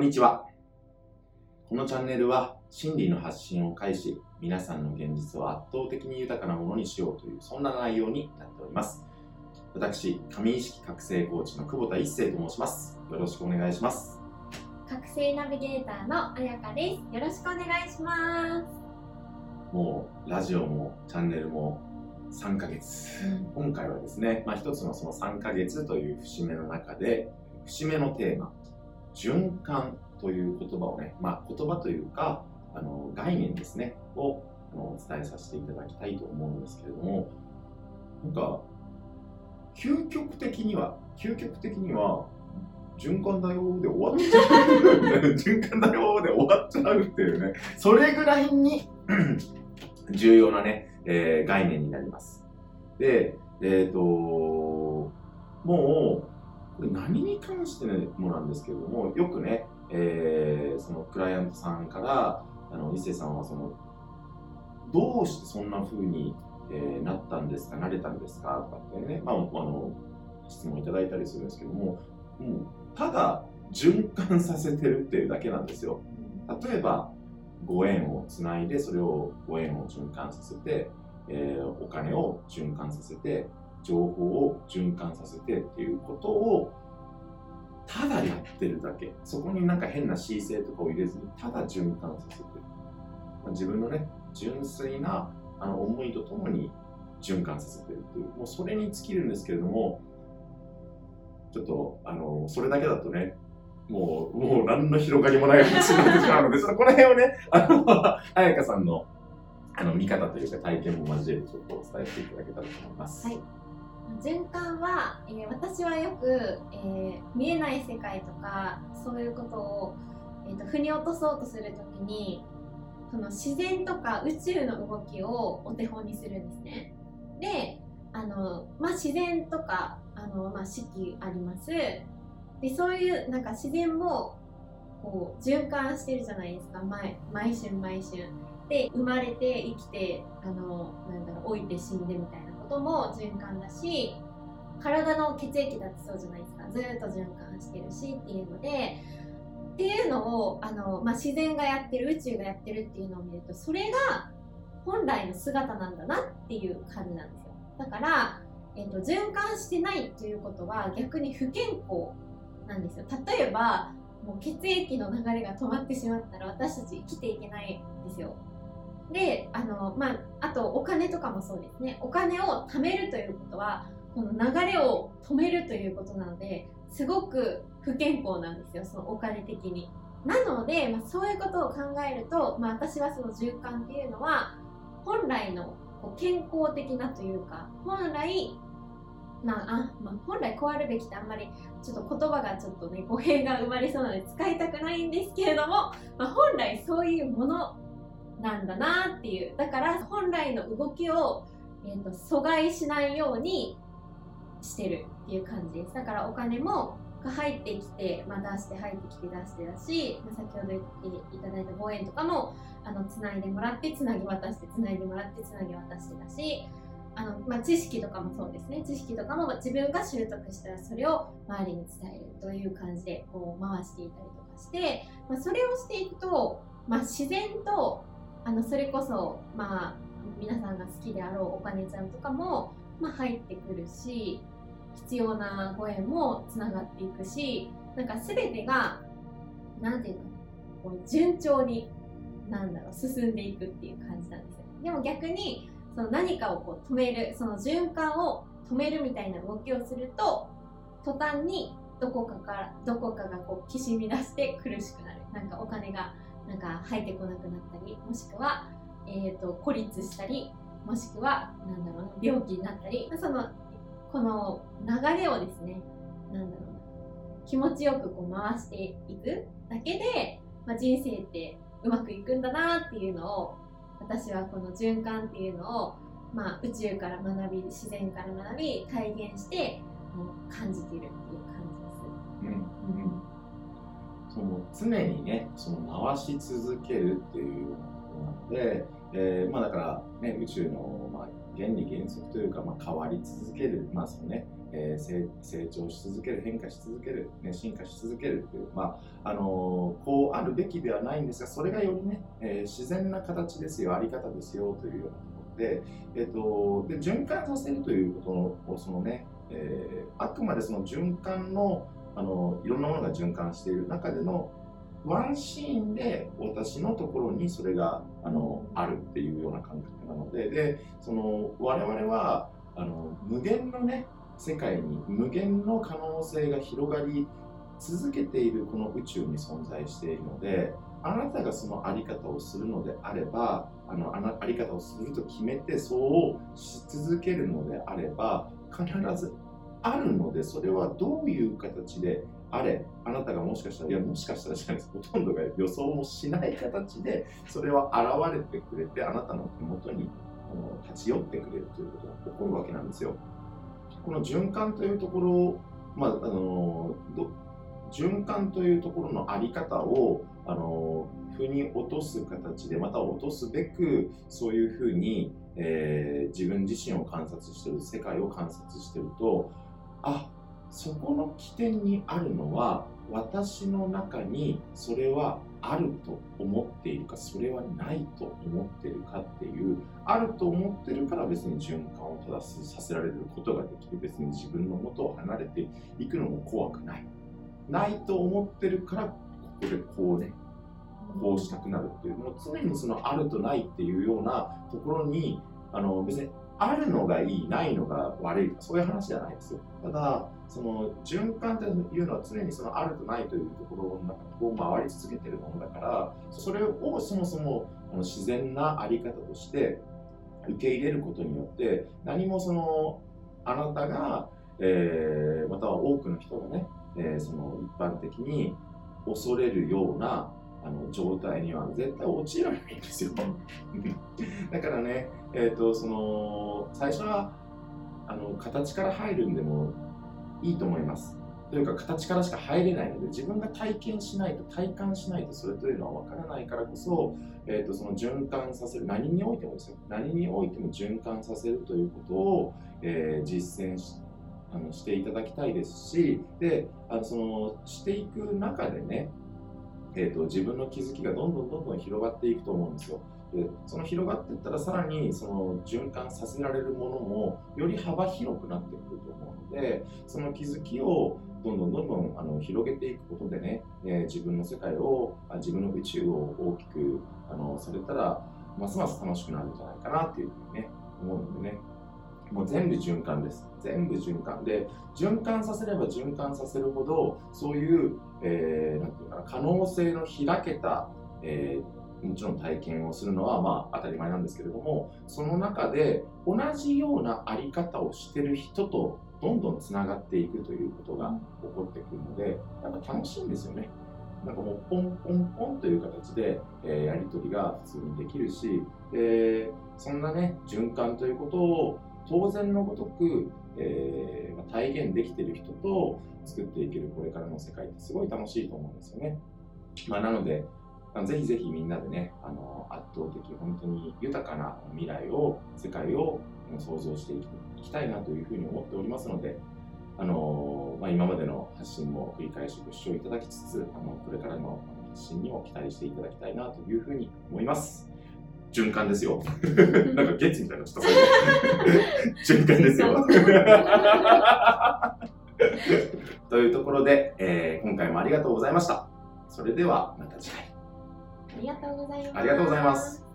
こんにちは。このチャンネルは真理の発信を介し、皆さんの現実を圧倒的に豊かなものにしようという、そんな内容になっております。私、神意識覚醒コーチの久保田一生と申します。よろしくお願いします。覚醒ナビゲーターのあやかです。よろしくお願いします。もう、ラジオもチャンネルも3ヶ月。今回はですね、まあ、一つのその3ヶ月という節目の中で、節目のテーマ、循環という言葉をね、まあ、言葉というか、あの概念ですね、をあのお伝えさせていただきたいと思うんですけれども、なんか、究極的には、究極的には、循環だよで終わっちゃう。循環だよで終わっちゃうっていうね、それぐらいに 重要なね、えー概念になります。で、えっ、と、もう、これ何に関してもなんですけれども、よくね、えーそのクライアントさんから、あの、伊勢さんはその、どうしてそんな風に、えーなったんですか、なれたんですかとかってね、まあ、あの、質問いただいたりするんですけども、もう、ただ循環させてるっていうだけなんですよ。例えばご縁をつないでそれをご縁を循環させて、えーお金を循環させて情報を循環させてっていうことをただやってるだけ。そこになんか変な姿勢とかを入れずにただ循環させてる、まあ自分のね純粋なあの思いとともに循環させてるっていう。もうそれに尽きるんですけれどもちょっとあのそれだけだとねもう、もう何の広がりもない話になってしまうので、ちょっとこの辺をね、あの、彩香さんの、あの、見方というか体験も交えてちょっとお伝えしていただけたらと思います。はい循環は、えー私はよく、えー見えない世界とかそういうことを、えーと腑に落とそうとするときにその自然とか宇宙の動きをお手本にするんですね。であの、まあ、自然とかあの、まあ、四季あります。でそういうなんか自然もこう循環してるじゃないですか毎毎春毎春。で生まれて生きてあのなんだろう老いて死んでみたいなことも循環だし体の血液だってそうじゃないですか。ずっと循環してるしっていうのでっていうのをあの、まあ、自然がやってる宇宙がやってるっていうのを見るとそれが本来の姿なんだなっていう感じなんですよ。だから、えっと循環してないっていうことは逆に不健康なんですよ。例えばもう血液の流れが止まってしまったら私たち生きていけないんですよ。であの、まあ、あとお金とかもそうですね。お金を貯めるということはこの流れを止めるということなのですごく不健康なんですよそのお金的に。なので、まあ、そういうことを考えると、まあ、私はその循環っていうのは本来の健康的なというか本来なあ、まあ、本来こうあるべきってあんまりちょっと言葉がちょっとね語弊が生まれそうなので使いたくないんですけれども、まあ、本来そういうものなんだなっていう。だから本来の動きを、えー、と阻害しないようにしてるっていう感じです。だからお金も入ってきて、まあ、出して入ってきて出してだし、まあ、先ほど言っていただいたご縁とかもあのつないでもらってつなぎ渡してつないでもらってつなぎ渡してだしあの、まあ、知識とかもそうですね。知識とかも自分が習得したらそれを周りに伝えるという感じでこう回していたりとかして、まあ、それをしていくと、まあ、自然とあのそれこそ、まあ、皆さんが好きであろうお金ちゃんとかも、まあ、入ってくるし必要なご縁もつながっていくしなんか全てがなんていうの？こう順調になんだろう進んでいくっていう感じなんですよ。でも逆にその何かをこう止めるその循環を止めるみたいな動きをすると途端にどこかからどこかがこうきしみ出して苦しくなる。なんかお金がなんか入ってこなくなったりもしくは、えー、と孤立したりもしくはなんだろうな病気になったりそのこの流れをですねなんだろうな気持ちよくこう回していくだけで、まあ、人生ってうまくいくんだなっていうのを私はこの循環っていうのを、まあ、宇宙から学び自然から学び体現して感じているっていう感じです。うんうんその常にね、その回し続けるっていうようなことなので、えーまあ、だから、ね、宇宙の、まあ、原理原則というか、まあ、変わり続ける、まあそのねえー成長し続ける変化し続ける、ね、進化し続けるという、まああのーこうあるべきではないんですがそれがよりね、えー自然な形ですよあり方ですよというようなところで,、えー、とで循環させるということのそのね、えあくまでその循環のあのいろんなものが循環している中でのワンシーンで私のところにそれがあのあるっていうような感覚なのででその我々はあの無限のね世界に無限の可能性が広がり続けているこの宇宙に存在しているのであなたがそのあり方をするのであればあのあなあり方をすると決めてそうし続けるのであれば必ずあるのでそれはどういう形であれあなたがもしかしたらいやもしかしたらじゃないですほとんどが予想もしない形でそれは現れてくれてあなたの手元に立ち寄ってくれるということが起こるわけなんですよ。この循環というところを、まあ、あの循環というところのあり方をあの腑に落とす形でまた落とすべくそういうふうに、えー自分自身を観察してる世界を観察してるとあそこの起点にあるのは私の中にそれはあると思っているかそれはないと思っているかっていうあると思ってるから別に循環を正すさせられることができる別に自分の元を離れていくのも怖くない。ないと思ってるからここでこうねこうしたくなるっていうもう常にそのあるとないっていうようなところにあの別にあるのがいいないのが悪いとかそういう話じゃないですよ。ただその循環というのは常にそのあるとないというところの中を回り続けてるものだからそれをそもそもあの自然なあり方として受け入れることによって何もそのあなたが、えーまたは多くの人がね、えーその一般的に恐れるようなあの状態には絶対陥らないんですよ。だからね、えー、とその最初はあの形から入るんでもいいと思います。というか形からしか入れないので自分が体験しないと体感しないとそれというのは分からないからこそ,、えー、とその循環させる何においてもですよ何においても循環させるということを、えー実践しあのしていただきたいですしであのそのしていく中でねえー、と自分の気づきがどんどんどんどん広がっていくと思うんですよ。でその広がっていったらさらにその循環させられるものもより幅広くなってくると思うのでその気づきをどんどんどんどんあの広げていくことでね、えー自分の世界を自分の宇宙を大きくあのされたらますます楽しくなるんじゃないかなっていうふうにね思うのでねもう全部循環です。全部循環で、循環させれば循環させるほど、そういう、えーなんていうかな、可能性の開けた、えーもちろん体験をするのはまあ当たり前なんですけれども、その中で同じようなあり方をしてる人とどんどんつながっていくということが起こってくるので、なんか楽しいんですよね。なんかもうポンポンポンという形で、えーやり取りが普通にできるし、でそんなね、循環ということを当然のごとく、えー体現できてる人と作っていけるこれからの世界ってすごい楽しいと思うんですよね。まあ、なので、ぜひぜひみんなでね、あの圧倒的、本当に豊かな未来を、世界を想像していきたいなというふうに思っておりますので、あのまあ、今までの発信も繰り返しご視聴いただきつつ、あのこれからの発信にも期待していただきたいなというふうに思います。循環ですよ。なんかゲッツみたいなちょっと循環ですよ。というところで、えー今回もありがとうございました。それではまた次回。ありがとうございます。ありがとうございます。